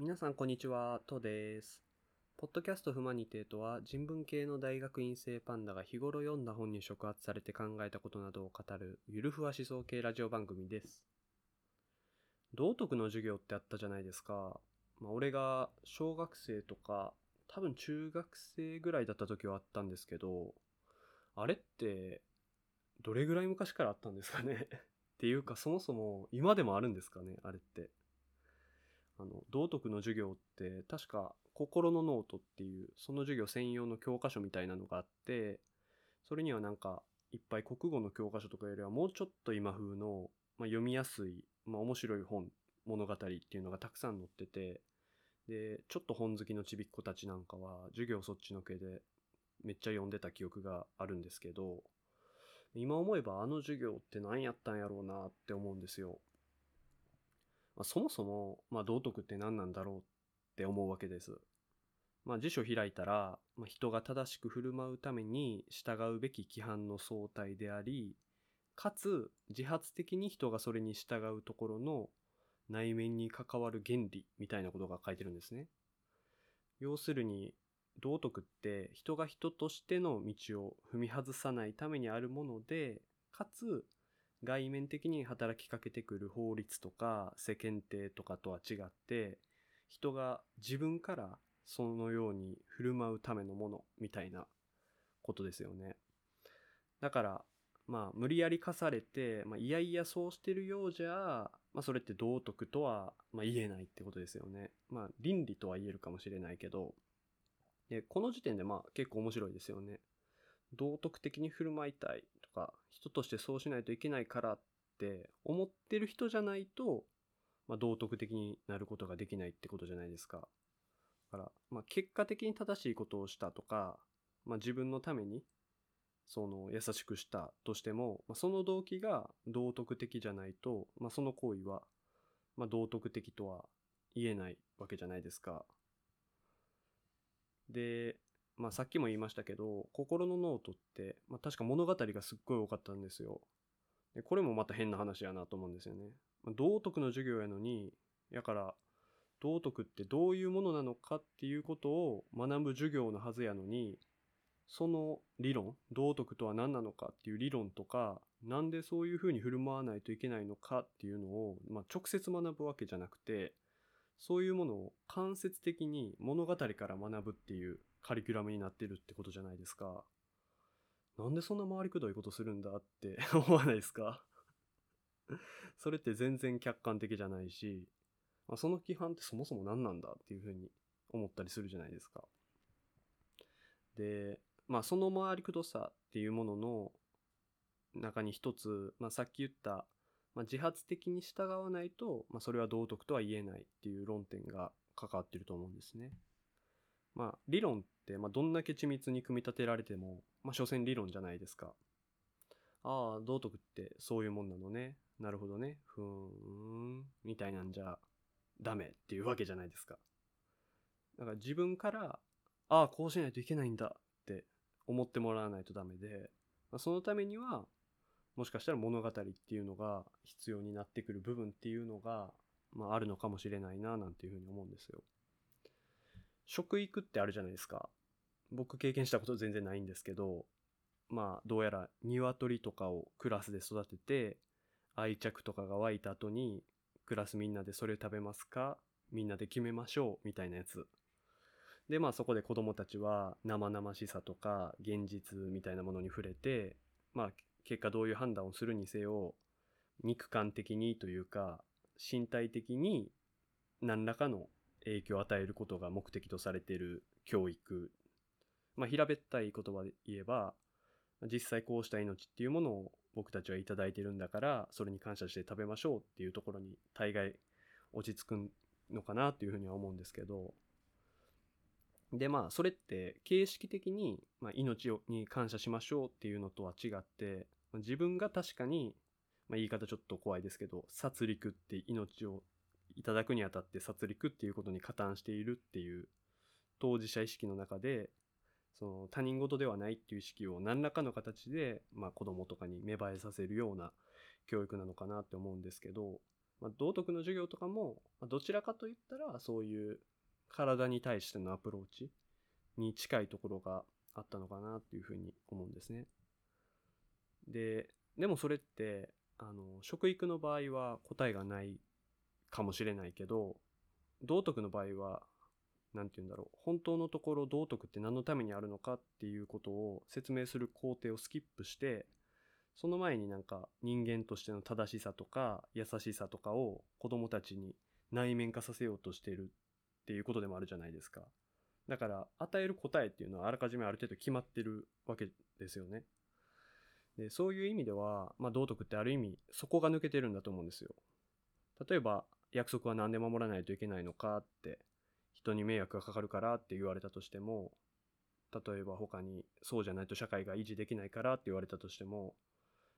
皆さんこんにちは、とです。ポッドキャストフマニテーとは人文系の大学院生パンダが日頃読んだ本に触発されて考えたことなどを語るゆるふわ思想系ラジオ番組です。道徳の授業ってあったじゃないですか。まあ俺が小学生とか多分中学生ぐらいだった時はあったんですけど、あれってどれぐらい昔からあったんですかね っていうかそもそも今でもあるんですかねあれって。あの、道徳の授業って確か心のノートっていうその授業専用の教科書みたいなのがあって、それにはなんかいっぱい国語の教科書とかよりはもうちょっと今風の、まあ、読みやすい、まあ、面白い本、物語っていうのがたくさん載ってて、で、ちょっと本好きのちびっ子たちなんかは授業そっちのけでめっちゃ読んでた記憶があるんですけど、今思えばあの授業って何やったんやろうなって思うんですよ。まあ、そもそも、まあ、道徳って何なんだろうって思うわけです。まあ、辞書開いたら、まあ、人が正しく振る舞うために従うべき規範の相対であり、かつ自発的に人がそれに従うところの内面に関わる原理みたいなことが書いてるんですね。要するに、道徳って人が人としての道を踏み外さないためにあるもので、かつ外面的に働きかけてくる法律とか世間体とかとは違って人が自分からそのように振る舞うためのものみたいなことですよね。だからまあ無理やり課されて、まあ、いやいやそうしてるようじゃ、まあ、それって道徳とは、まあ、言えないってことですよね。まあ倫理とは言えるかもしれないけどでこの時点でまあ結構面白いですよね。道徳的に振る舞いたいとか人としてそうしないといけないからって思ってる人じゃないと、まあ、道徳的になることができないってことじゃないですか。だから、まあ、結果的に正しいことをしたとか、まあ、自分のためにその優しくしたとしても、まあ、その動機が道徳的じゃないと、まあ、その行為は、まあ、道徳的とは言えないわけじゃないですか。で、まあさっきも言いましたけど、心のノートって、まあ確か物語がすっごい多かったんですよ。でこれもまた変な話やなと思うんですよね。まあ、道徳の授業やのに、やから、道徳ってどういうものなのかっていうことを学ぶ授業のはずやのに、その理論、道徳とは何なのかっていう理論とか、なんでそういうふうに振る舞わないといけないのかっていうのを、まあ、直接学ぶわけじゃなくて、そういうものを間接的に物語から学ぶっていうカリキュラムになってるってことじゃないですか。なんでそんな回りくどいことするんだって 思わないですか？それって全然客観的じゃないし、まあ、その規範ってそもそも何なんだっていうふうに思ったりするじゃないですか。で、まあその回りくどさっていうものの中に一つ、まあさっき言った、まあ、自発的に従わないと、まあそれは道徳とは言えないっていう論点が関わってると思うんですね。まあ、理論って、まあ、どんだけ緻密に組み立てられても、まあ、所詮理論じゃないですか。ああ、道徳ってそういうもんなのね。なるほどね。ふーん。みたいなんじゃ、ダメっていうわけじゃないですか。だから自分から、ああ、こうしないといけないんだって思ってもらわないとダメで、まあ、そのためには、もしかしたら物語っていうのが必要になってくる部分っていうのが、まあ、あるのかもしれないな、なんていうふうに思うんですよ。食育ってあるじゃないですか。僕経験したこと全然ないんですけど、まあどうやら鶏とかをクラスで育てて、愛着とかが湧いた後に、クラスみんなでそれ食べますか？みんなで決めましょうみたいなやつ。でまあそこで子供たちは生々しさとか現実みたいなものに触れて、まあ結果どういう判断をするにせよ、肉感的にというか、身体的に何らかの影響を与えることが目的とされている教育。まあ、平べったい言葉で言えば、実際こうした命っていうものを僕たちはいただいてるんだから、それに感謝して食べましょうっていうところに大概落ち着くのかなっていうふうには思うんですけど、でまあそれって形式的に、まあ、命に感謝しましょうっていうのとは違って自分が確かに、まあ、言い方ちょっと怖いですけど殺戮って命をいただくにあたって殺戮っていうことに加担しているっていう当事者意識の中でその他人事ではないっていう意識を何らかの形で、まあ、子供とかに芽生えさせるような教育なのかなって思うんですけどまあ、道徳の授業とかも、まあ、どちらかといったらそういう体に対してのアプローチに近いところがあったのかなっていうふうに思うんですね。で、でもそれって、あの、食育の場合は答えがないかもしれないけど、道徳の場合は、何て言うんだろう、本当のところ道徳って何のためにあるのかっていうことを説明する工程をスキップして、その前になんか人間としての正しさとか優しさとかを子供たちに内面化させようとしてるっていうことでもあるじゃないですか。だから与える答えっていうのはあらかじめある程度決まってるわけですよね。でそういう意味では、まあ、道徳ってある意味そこが抜けてるんだと思うんですよ。例えば約束は何で守らないといけないのかって人に迷惑がかかるからって言われたとしても例えば他にそうじゃないと社会が維持できないからって言われたとしても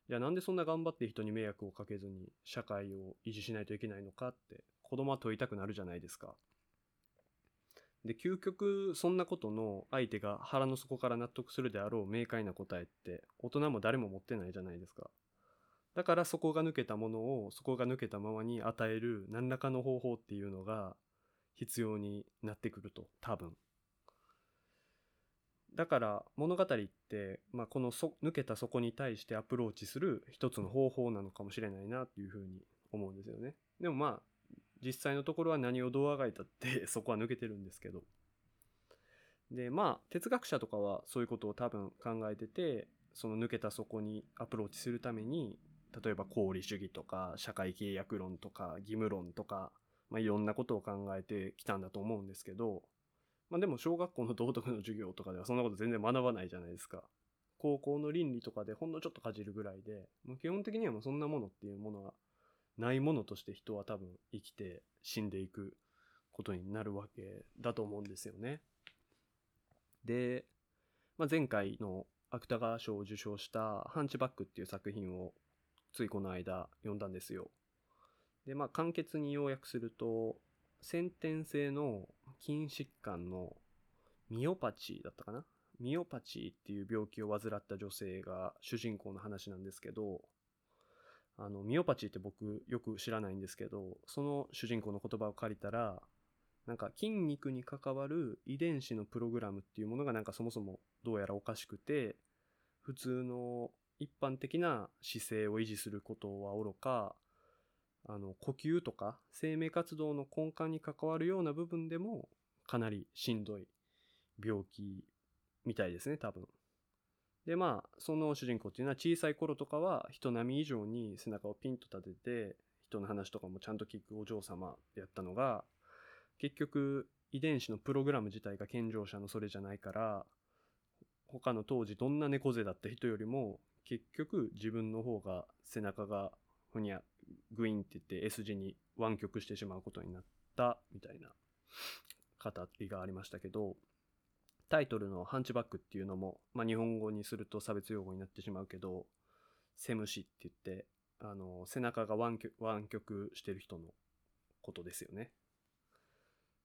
じゃあなんでそんな頑張って人に迷惑をかけずに社会を維持しないといけないのかって子供は問いたくなるじゃないですか。で、究極そんなことの相手が腹の底から納得するであろう明快な答えって大人も誰も持ってないじゃないですか。だからそこが抜けたものをそこが抜けたままに与える何らかの方法っていうのが必要になってくると、多分。だから物語って、まあ、このそ抜けた底に対してアプローチする一つの方法なのかもしれないなっていうふうに思うんですよね。でもまあ実際のところは何をどうあがいたって そこは抜けてるんですけど。でまあ哲学者とかはそういうことを多分考えててその抜けた底にアプローチするために例えば功利主義とか社会契約論とか義務論とか、まあ、いろんなことを考えてきたんだと思うんですけどまあでも小学校の道徳の授業とかではそんなこと全然学ばないじゃないですか。高校の倫理とかでほんのちょっとかじるぐらいで、もう基本的にはもうそんなものっていうものはないものとして人は多分生きて死んでいくことになるわけだと思うんですよね。で、まあ、前回の芥川賞を受賞したハンチバックっていう作品をついこの間読んだんですよ。で、まあ簡潔に要約すると、先天性の筋疾患のミオパチーだったかな？ミオパチーっていう病気を患った女性が主人公の話なんですけど、あの、ミオパチーって僕よく知らないんですけど、その主人公の言葉を借りたら、なんか筋肉に関わる遺伝子のプログラムっていうものがなんかそもそもどうやらおかしくて、普通の一般的な姿勢を維持することはおろか、あの、呼吸とか生命活動の根幹に関わるような部分でもかなりしんどい病気みたいですね、多分。で、まあ、その主人公っていうのは小さい頃とかは人並み以上に背中をピンと立てて、人の話とかもちゃんと聞くお嬢様やったのが、結局遺伝子のプログラム自体が健常者のそれじゃないから、他の当時どんな猫背だった人よりも結局自分の方が背中がふにゃグインって言って S 字に湾曲してしまうことになったみたいな語りがありましたけど、タイトルのハンチバックっていうのも、まあ、日本語にすると差別用語になってしまうけど、セムシって言って、あの、背中が湾曲してる人のことですよね。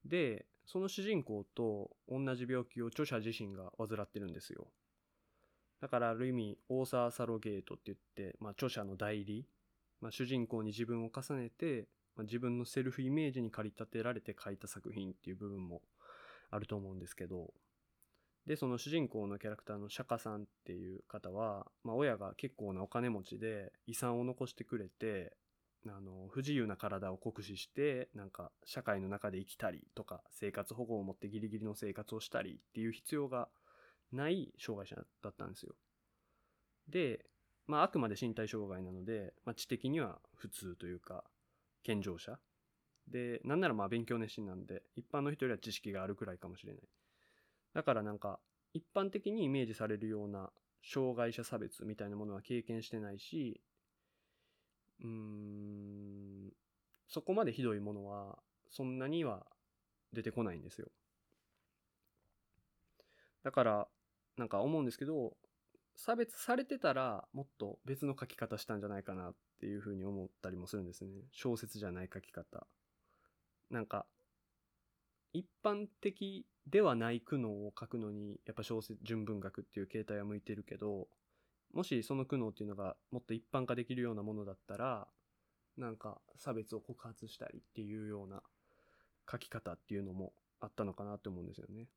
で、その主人公と同じ病気を著者自身が患ってるんですよ。だからある意味、オーサー・サロゲートって言って、まあ、著者の代理まあ、主人公に自分を重ねて、まあ、自分のセルフイメージに駆り立てられて書いた作品っていう部分もあると思うんですけど、で、その主人公のキャラクターの釈迦さんっていう方は、まあ、親が結構なお金持ちで遺産を残してくれて、あの、不自由な体を酷使して、なんか、社会の中で生きたりとか、生活保護を持ってギリギリの生活をしたりっていう必要がない障害者だったんですよ。で、まあ、あくまで身体障害なので、まあ、知的には普通というか、健常者。で、なんならまあ勉強熱心なんで、一般の人よりは知識があるくらいかもしれない。だからなんか、一般的にイメージされるような障害者差別みたいなものは経験してないし、うーん、そこまでひどいものは、そんなには出てこないんですよ。だから、なんか思うんですけど、差別されてたらもっと別の書き方したんじゃないかなっていうふうに思ったりもするんですね。小説じゃない書き方。なんか、一般的ではない苦悩を書くのに、やっぱ小説、純文学っていう形態は向いてるけど、もしその苦悩っていうのがもっと一般化できるようなものだったら、なんか差別を告発したりっていうような書き方っていうのもあったのかなって思うんですよね。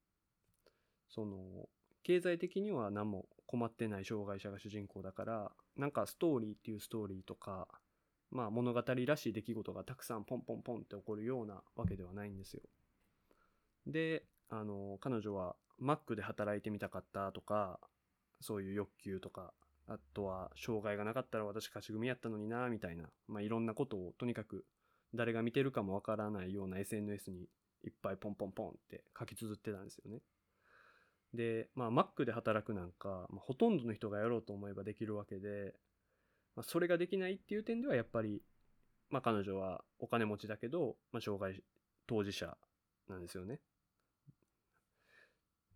その経済的には何も困ってない障害者が主人公だからなんかストーリーっていうストーリーとかまあ物語らしい出来事がたくさんポンポンポンって起こるようなわけではないんですよ。であの彼女はマックで働いてみたかったとかそういう欲求とかあとは障害がなかったら私勝ち組やったのになみたいな、まあ、いろんなことをとにかく誰が見てるかもわからないような SNS にいっぱいポンポンポンって書き綴ってたんですよね。で、まあ、Mac で働くなんか、まあ、ほとんどの人がやろうと思えばできるわけで、まあ、それができないっていう点ではやっぱり、まあ、彼女はお金持ちだけど、まあ、障害当事者なんですよね。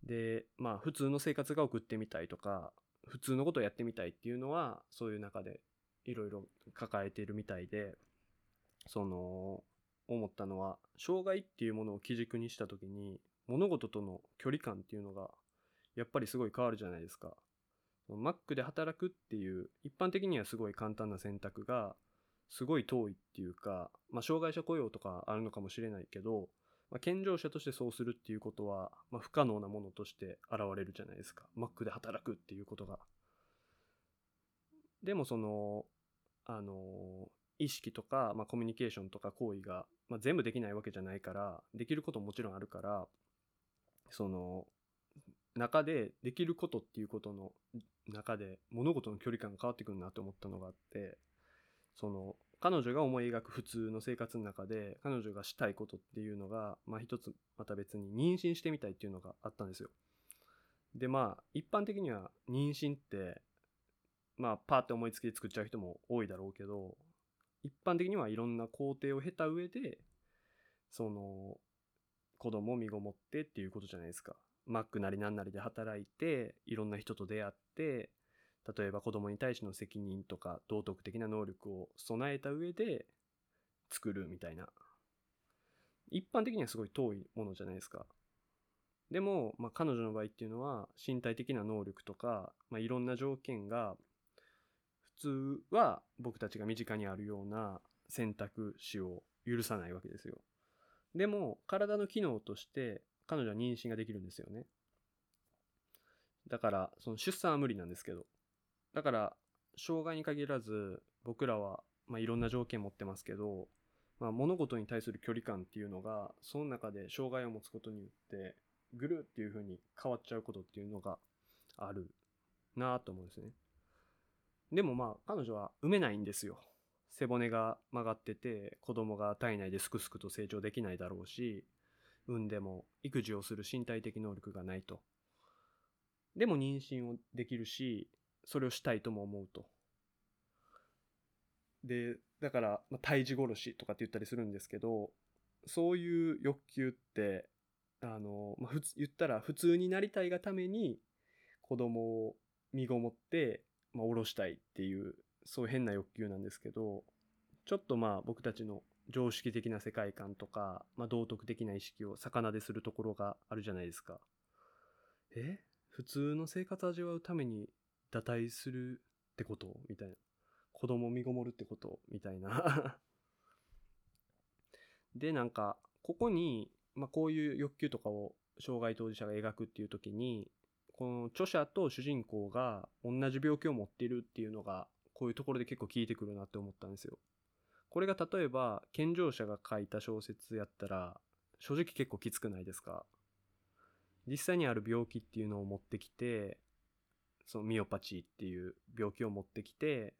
で、まあ、普通の生活が送ってみたいとか、普通のことをやってみたいっていうのは、そういう中でいろいろ抱えているみたいで、その、思ったのは、障害っていうものを基軸にした時に、物事との距離感っていうのがやっぱりすごい変わるじゃないですか。Mac で働くっていう一般的にはすごい簡単な選択がすごい遠いっていうか、まあ、障害者雇用とかあるのかもしれないけど、まあ、健常者としてそうするっていうことは、まあ、不可能なものとして現れるじゃないですか。Mac で働くっていうことが。でもその、あの、意識とか、まあ、コミュニケーションとか行為が、まあ、全部できないわけじゃないから、できることももちろんあるから、その、中でできることっていうことの中で物事の距離感が変わってくるなと思ったのがあってその彼女が思い描く普通の生活の中で彼女がしたいことっていうのがまあ一つまた別に妊娠してみたいっていうのがあったんですよ。でまあ一般的には妊娠ってまあパーって思いつきで作っちゃう人も多いだろうけど一般的にはいろんな工程を経た上でその子供を身ごもってっていうことじゃないですか。マックなりなんなりで働いていろんな人と出会って例えば子供に対しての責任とか道徳的な能力を備えた上で作るみたいな。一般的にはすごい遠いものじゃないですか。でも、まあ、彼女の場合っていうのは身体的な能力とか、まあ、いろんな条件が普通は僕たちが身近にあるような選択肢を許さないわけですよ。でも体の機能として彼女は妊娠ができるんですよね。だから、その出産は無理なんですけど。だから、障害に限らず、僕らは、まあ、いろんな条件持ってますけど、まあ、物事に対する距離感っていうのが、その中で障害を持つことによって、ぐるっていう風に変わっちゃうことっていうのがあるなと思うんですね。でもまあ、彼女は産めないんですよ。背骨が曲がってて、子供が体内ですくすくと成長できないだろうし、産んでも育児をする身体的能力がないと。でも妊娠をできるし、それをしたいとも思うと。で、だから、まあ、胎児殺しとかって言ったりするんですけど、そういう欲求って、あの、まあ、言ったら普通になりたいがために子供を身ごもって、まあ、下ろしたいっていう、そういう変な欲求なんですけど、ちょっとまあ僕たちの常識的な世界観とか、まあ、道徳的な意識を逆なでするところがあるじゃないですか。え？普通の生活を味わうために堕胎するってこと？みたいな。子供を身ごもるってこと？みたいな で、なんか、ここに、まあ、こういう欲求とかを障害当事者が描くっていう時に、この著者と主人公が同じ病気を持っているっていうのが、こういうところで結構効いてくるなって思ったんですよ。これが例えば健常者が書いた小説やったら正直結構きつくないですか？実際にある病気っていうのを持ってきてそのミオパチーっていう病気を持ってきて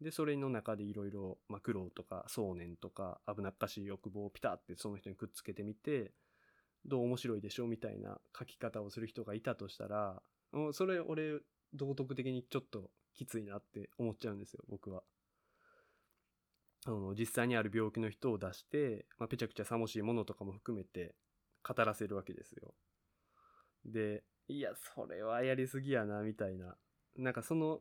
でそれの中でいろいろ苦労とか想念とか危なっかしい欲望をピタってその人にくっつけてみてどう面白いでしょうみたいな書き方をする人がいたとしたらそれ俺道徳的にちょっときついなって思っちゃうんですよ僕は。あの実際にある病気の人を出して、まあ、ぺちゃくちゃさもしいものとかも含めて語らせるわけですよ。で、いや、それはやりすぎやな、みたいな。なんかその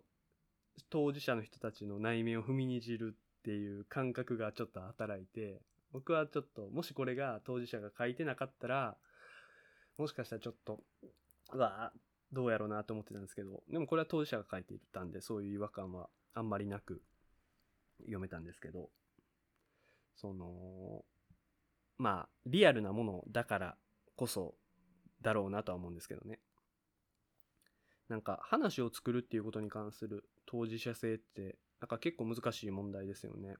当事者の人たちの内面を踏みにじるっていう感覚がちょっと働いて、僕はちょっと、もしこれが当事者が書いてなかったら、もしかしたらちょっと、うわどうやろうなと思ってたんですけど、でもこれは当事者が書いていたんで、そういう違和感はあんまりなく、読めたんですけどその、まあ、リアルなものだからこそだろうなとは思うんですけどね。なんか話を作るっていうことに関する当事者性ってなんか結構難しい問題ですよね。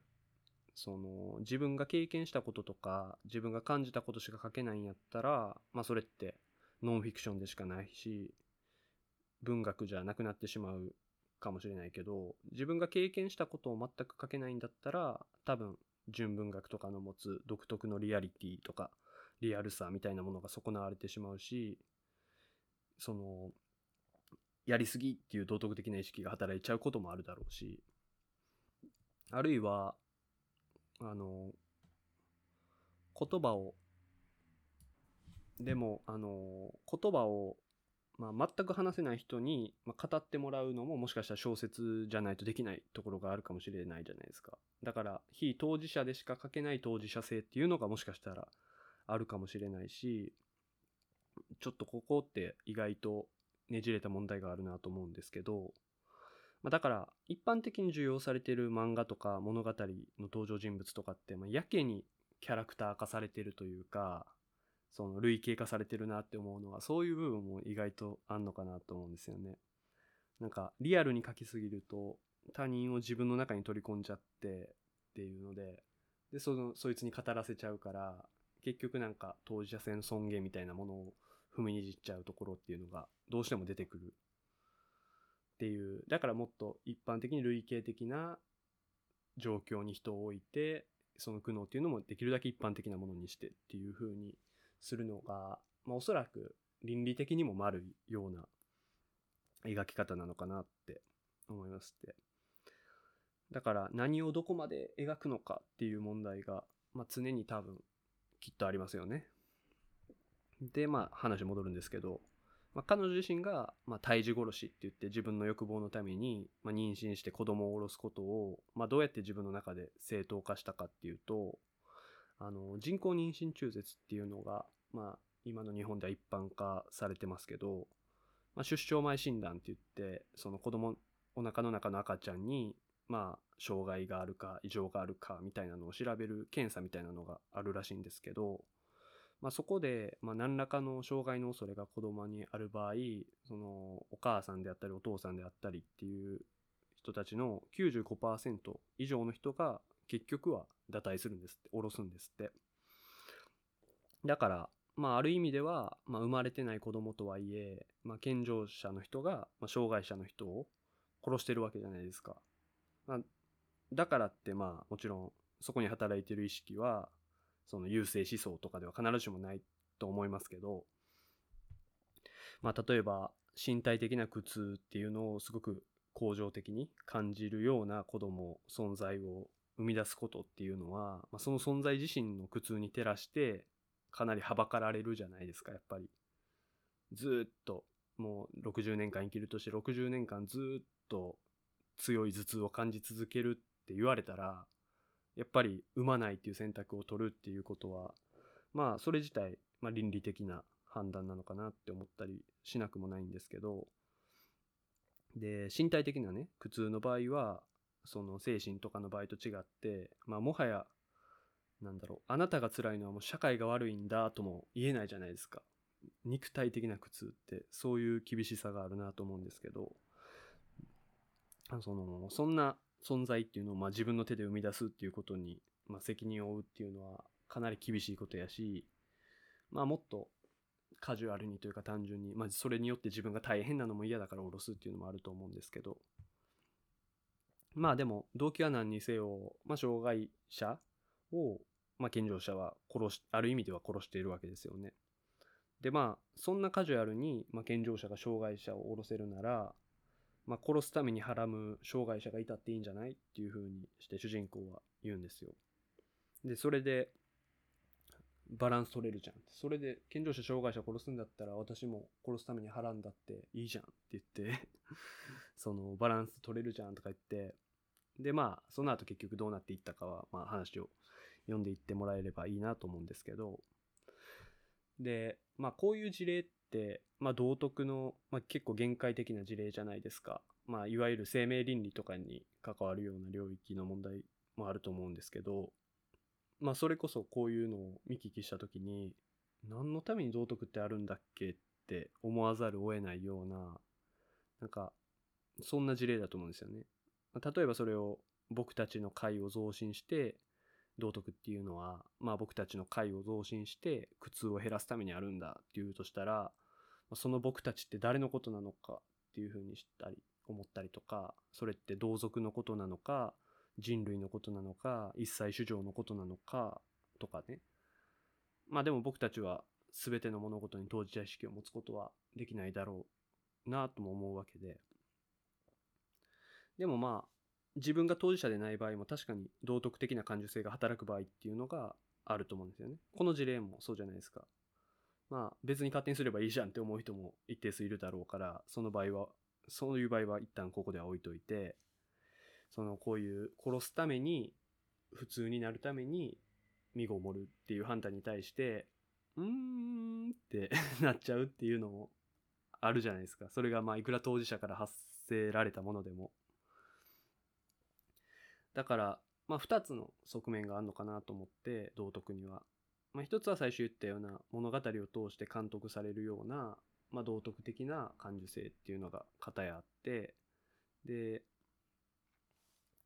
その自分が経験したこととか自分が感じたことしか書けないんやったらまあそれってノンフィクションでしかないし文学じゃなくなってしまうかもしれないけど自分が経験したことを全く書けないんだったら多分純文学とかの持つ独特のリアリティとかリアルさみたいなものが損なわれてしまうしそのやりすぎっていう道徳的な意識が働いちゃうこともあるだろうしあるいはあの言葉をでもあの言葉を、まあ、全く話せない人に、まあ、語ってもらうのももしかしたら小説じゃないとできないところがあるかもしれないじゃないですか。だから非当事者でしか書けない当事者性っていうのがもしかしたらあるかもしれないしちょっとここって意外とねじれた問題があるなと思うんですけど、まあ、だから一般的に受容されている漫画とか物語の登場人物とかって、まあ、やけにキャラクター化されてるというかその類型化されてるなって思うのはそういう部分も意外とあんのかなと思うんですよね。なんかリアルに書きすぎると他人を自分の中に取り込んじゃってっていうのででそのそいつに語らせちゃうから結局なんか当事者性の尊厳みたいなものを踏みにじっちゃうところっていうのがどうしても出てくるっていうだからもっと一般的に類型的な状況に人を置いてその苦悩っていうのもできるだけ一般的なものにしてっていう風にするのが、まあ、おそらく倫理的にも丸いような描き方なのかなって思いますって。だから何をどこまで描くのかっていう問題が、まあ、常に多分きっとありますよね。で、まあ話戻るんですけど、まあ、彼女自身が、まあ、胎児殺しって言って自分の欲望のために、まあ、妊娠して子供を下ろすことを、まあ、どうやって自分の中で正当化したかっていうと、あの、人工妊娠中絶っていうのが、まあ、今の日本では一般化されてますけど、まあ、出生前診断って言って、その子供、お腹の中の赤ちゃんに、まあ、障害があるか異常があるかみたいなのを調べる検査みたいなのがあるらしいんですけど、まあ、そこで、まあ、何らかの障害の恐れが子供にある場合、そのお母さんであったりお父さんであったりっていう人たちの95%以上の人が結局は堕胎するんですって、下ろすんですって。だから、まあ、ある意味では、まあ、生まれてない子供とはいえ、まあ、健常者の人が、まあ、障害者の人を殺してるわけじゃないですか。まあ、だからって、まあ、もちろん、そこに働いてる意識は、その優勢思想とかでは必ずしもないと思いますけど、まあ、例えば身体的な苦痛っていうのをすごく恒常的に感じるような子供存在を生み出すことっていうのは、まあ、その存在自身の苦痛に照らしてかなりはばかられるじゃないですかやっぱり。ずっともう60年間生きるとして60年間ずっと強い頭痛を感じ続けるって言われたらやっぱり産まないっていう選択を取るっていうことは、まあそれ自体、まあ倫理的な判断なのかなって思ったりしなくもないんですけど、で、身体的なね、苦痛の場合は、その精神とかの場合と違って、まあもはや、なんだろう、あなたが辛いのはもう社会が悪いんだとも言えないじゃないですか。肉体的な苦痛ってそういう厳しさがあるなと思うんですけど、その、そんな存在っていうのをまあ自分の手で生み出すっていうことに、まあ、責任を負うっていうのはかなり厳しいことやし、まあもっとカジュアルにというか単純に、まあそれによって自分が大変なのも嫌だから下ろすっていうのもあると思うんですけど、まあでも動機は何にせよ、まあ障害者を、まあ健常者は殺し、ある意味では殺しているわけですよね。でまあそんなカジュアルに、まあ、健常者が障害者を下ろせるなら、まあ、殺すためにはらむ障害者がいたっていいんじゃないっていう風にして主人公は言うんですよ。で、それで、バランス取れるじゃん。それで、健常者障害者殺すんだったら私も殺すために払うんだっていいじゃんって言って そのバランス取れるじゃんとか言って、で、まあ、その後結局どうなっていったかは、まあ話を読んでいってもらえればいいなと思うんですけど、で、まあこういう事例って、まあ、道徳の、まあ、結構限界的な事例じゃないですか。まあ、いわゆる生命倫理とかに関わるような領域の問題もあると思うんですけど、まあそれこそこういうのを見聞きした時に何のために道徳ってあるんだっけって思わざるを得ないようななんかそんな事例だと思うんですよね。例えばそれを僕たちの会を増進して道徳っていうのはまあ僕たちの会を増進して苦痛を減らすためにあるんだっていうとしたらその僕たちって誰のことなのかっていうふうにしたり思ったりとかそれって同族のことなのか人類のことなのか一切主情のことなのかとかね。まあでも僕たちは全ての物事に当事者意識を持つことはできないだろうなとも思うわけで。でもまあ自分が当事者でない場合も確かに道徳的な感受性が働く場合っていうのがあると思うんですよね。この事例もそうじゃないですか。まあ別に勝手にすればいいじゃんって思う人も一定数いるだろうからその場合はそういう場合は一旦ここでは置いといてそのこういう殺すために普通になるために身ごもるっていう判断に対してうーんって なっちゃうっていうのもあるじゃないですか。それがまあいくら当事者から発せられたものでも。だからまあ2つの側面があるのかなと思って道徳には。まあ、一つは最初言ったような物語を通して監督されるような、まあ、道徳的な感受性っていうのが片やあってで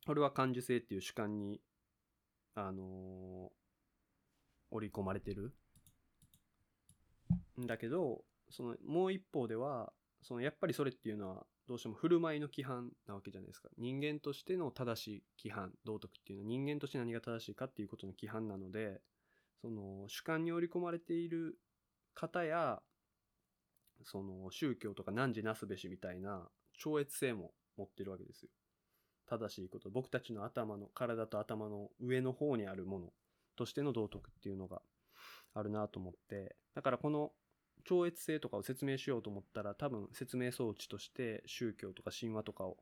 これは感受性っていう主観にあのー、織り込まれてる。んだけどそのもう一方ではそのやっぱりそれっていうのはどうしても振る舞いの規範なわけじゃないですか人間としての正しい規範道徳っていうのは人間として何が正しいかっていうことの規範なのでその主観に織り込まれている方やその宗教とか汝なすべしみたいな超越性も持ってるわけですよ。正しいこと僕たちの頭の体と頭の上の方にあるものとしての道徳っていうのがあるなと思ってだからこの超越性とかを説明しようと思ったら多分説明装置として宗教とか神話とかを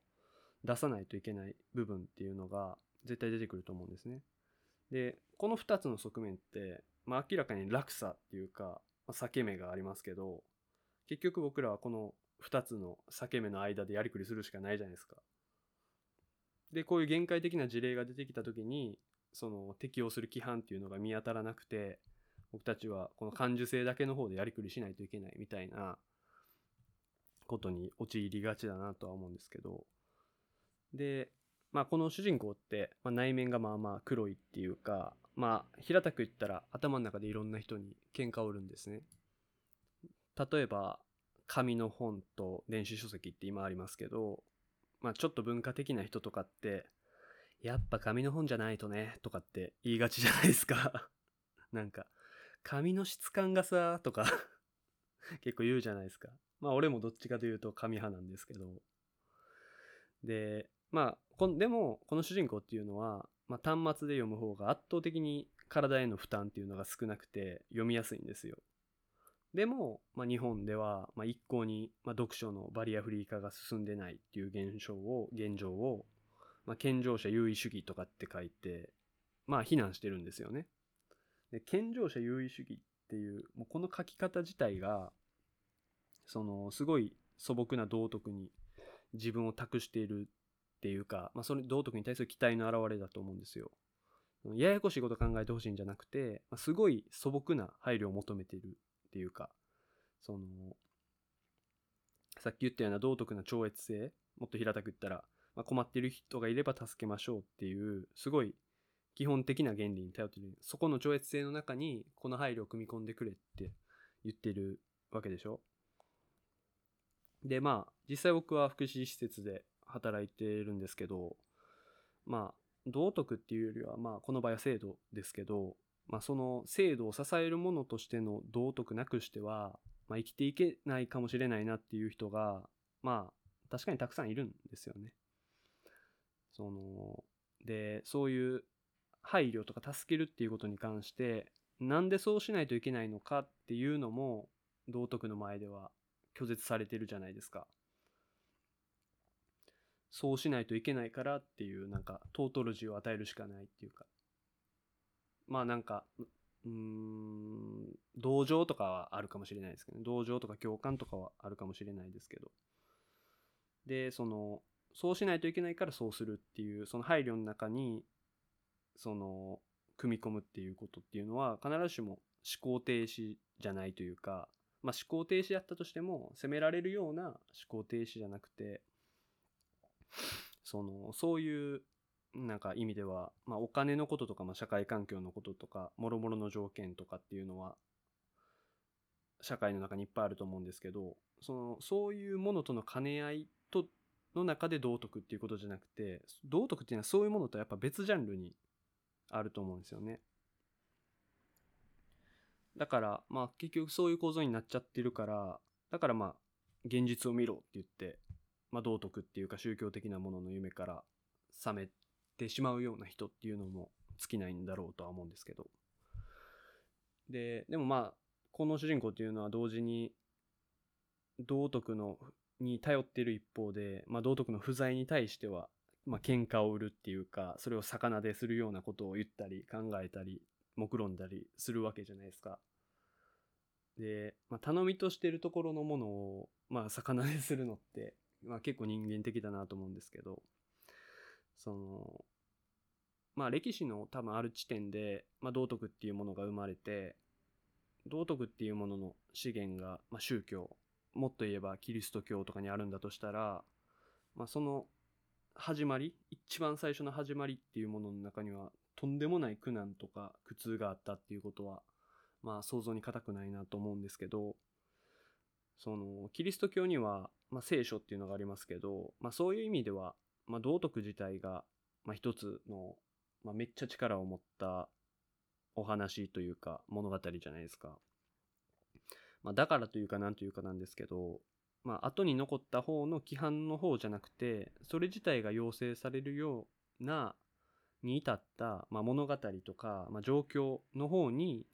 出さないといけない部分っていうのが絶対出てくると思うんですね。で、この2つの側面って、まあ、明らかに落差っていうか、まあ、裂け目がありますけど、結局僕らはこの2つの裂け目の間でやりくりするしかないじゃないですか。で、こういう限界的な事例が出てきた時に、その適用する規範っていうのが見当たらなくて、僕たちはこの感受性だけの方でやりくりしないといけないみたいなことに陥りがちだなとは思うんですけど、で、まあこの主人公って、まあ、内面がまあまあ黒いっていうか、まあ平たく言ったら頭の中でいろんな人に喧嘩を売るんですね。例えば紙の本と電子書籍って今ありますけど、まあちょっと文化的な人とかって、やっぱ紙の本じゃないとね、とかって言いがちじゃないですか。なんか、紙の質感がさ、とか 結構言うじゃないですか。まあ俺もどっちかというと紙派なんですけど。で、まあこでもこの主人公っていうのは、まあ、端末で読む方が圧倒的に体への負担っていうのが少なくて読みやすいんですよ。でも、まあ、日本では、まあ、一向に、まあ、読書のバリアフリー化が進んでないっていう現象を現状を、まあ、健常者優位主義とかって書いて、まあ、非難してるんですよね。で健常者優位主義っていうもうこの書き方自体がそのすごい素朴な道徳に自分を託しているっていうか、まあ、それ道徳に対する期待の表れだと思うんですよ。ややこしいこと考えてほしいんじゃなくて、まあ、すごい素朴な配慮を求めているっていうか、その、さっき言ったような道徳な超越性、もっと平たく言ったら、まあ、困っている人がいれば助けましょうっていう、すごい基本的な原理に頼ってる。そこの超越性の中に、この配慮を組み込んでくれって言ってるわけでしょ。で、まあ、実際僕は福祉施設で働いてるんですけど、まあ、道徳っていうよりは、まあ、この場合は制度ですけど、まあ、その制度を支えるものとしての道徳なくしては、まあ、生きていけないかもしれないなっていう人が、まあ、確かにたくさんいるんですよね。その、で、そういう配慮とか助けるっていうことに関して、なんでそうしないといけないのかっていうのも、道徳の前では拒絶されてるじゃないですか。そうしないといけないからっていうなんかトートロジーを与えるしかないっていうか。まあなんかうん同情とかはあるかもしれないですけど、ね、同情とか共感とかはあるかもしれないですけど。でそのそうしないといけないからそうするっていうその配慮の中にその組み込むっていうことっていうのは必ずしも思考停止じゃないというか、まあ、思考停止やったとしても責められるような思考停止じゃなくてそのそういうなんか意味では、まあ、お金のこととか、まあ、社会環境のこととかもろもろの条件とかっていうのは社会の中にいっぱいあると思うんですけどそのそういうものとの兼ね合いとの中で道徳っていうことじゃなくて道徳っていうのはそういうものとやっぱ別ジャンルにあると思うんですよね。だからまあ結局そういう構造になっちゃってるからだからまあ現実を見ろって言って、まあ、道徳っていうか宗教的なものの夢から覚めてしまうような人っていうのも尽きないんだろうとは思うんですけどででもまあこの主人公っていうのは同時に道徳のに頼っている一方で、まあ、道徳の不在に対しては、まあ喧嘩を売るっていうかそれを魚でするようなことを言ったり考えたり目論んだりするわけじゃないですか。で、まあ、頼みとしてるところのものを、まあ、魚でするのって、まあ、結構人間的だなと思うんですけどそのまあ歴史の多分ある地点で、まあ、道徳っていうものが生まれて道徳っていうものの資源が、まあ、宗教もっと言えばキリスト教とかにあるんだとしたら、まあ、その始まり一番最初の始まりっていうものの中にはとんでもない苦難とか苦痛があったっていうことはまあ想像に難くないなと思うんですけどそのキリスト教には、まあ、聖書っていうのがありますけど、まあ、そういう意味では、まあ、道徳自体が、まあ、一つの、まあ、めっちゃ力を持ったお話というか物語じゃないですか。まあ、だからというかなんというかなんですけど、まあ、後に残った方の規範の方じゃなくて、それ自体が要請されるような、に至った、まあ、物語とか、まあ、状況の方に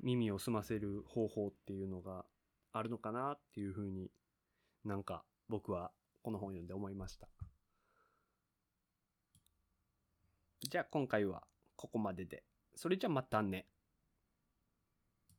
耳を澄ませる方法っていうのがあるのかなっていうふうになんか僕はこの本読んで思いました。じゃあ今回はここまでで。それじゃまたね。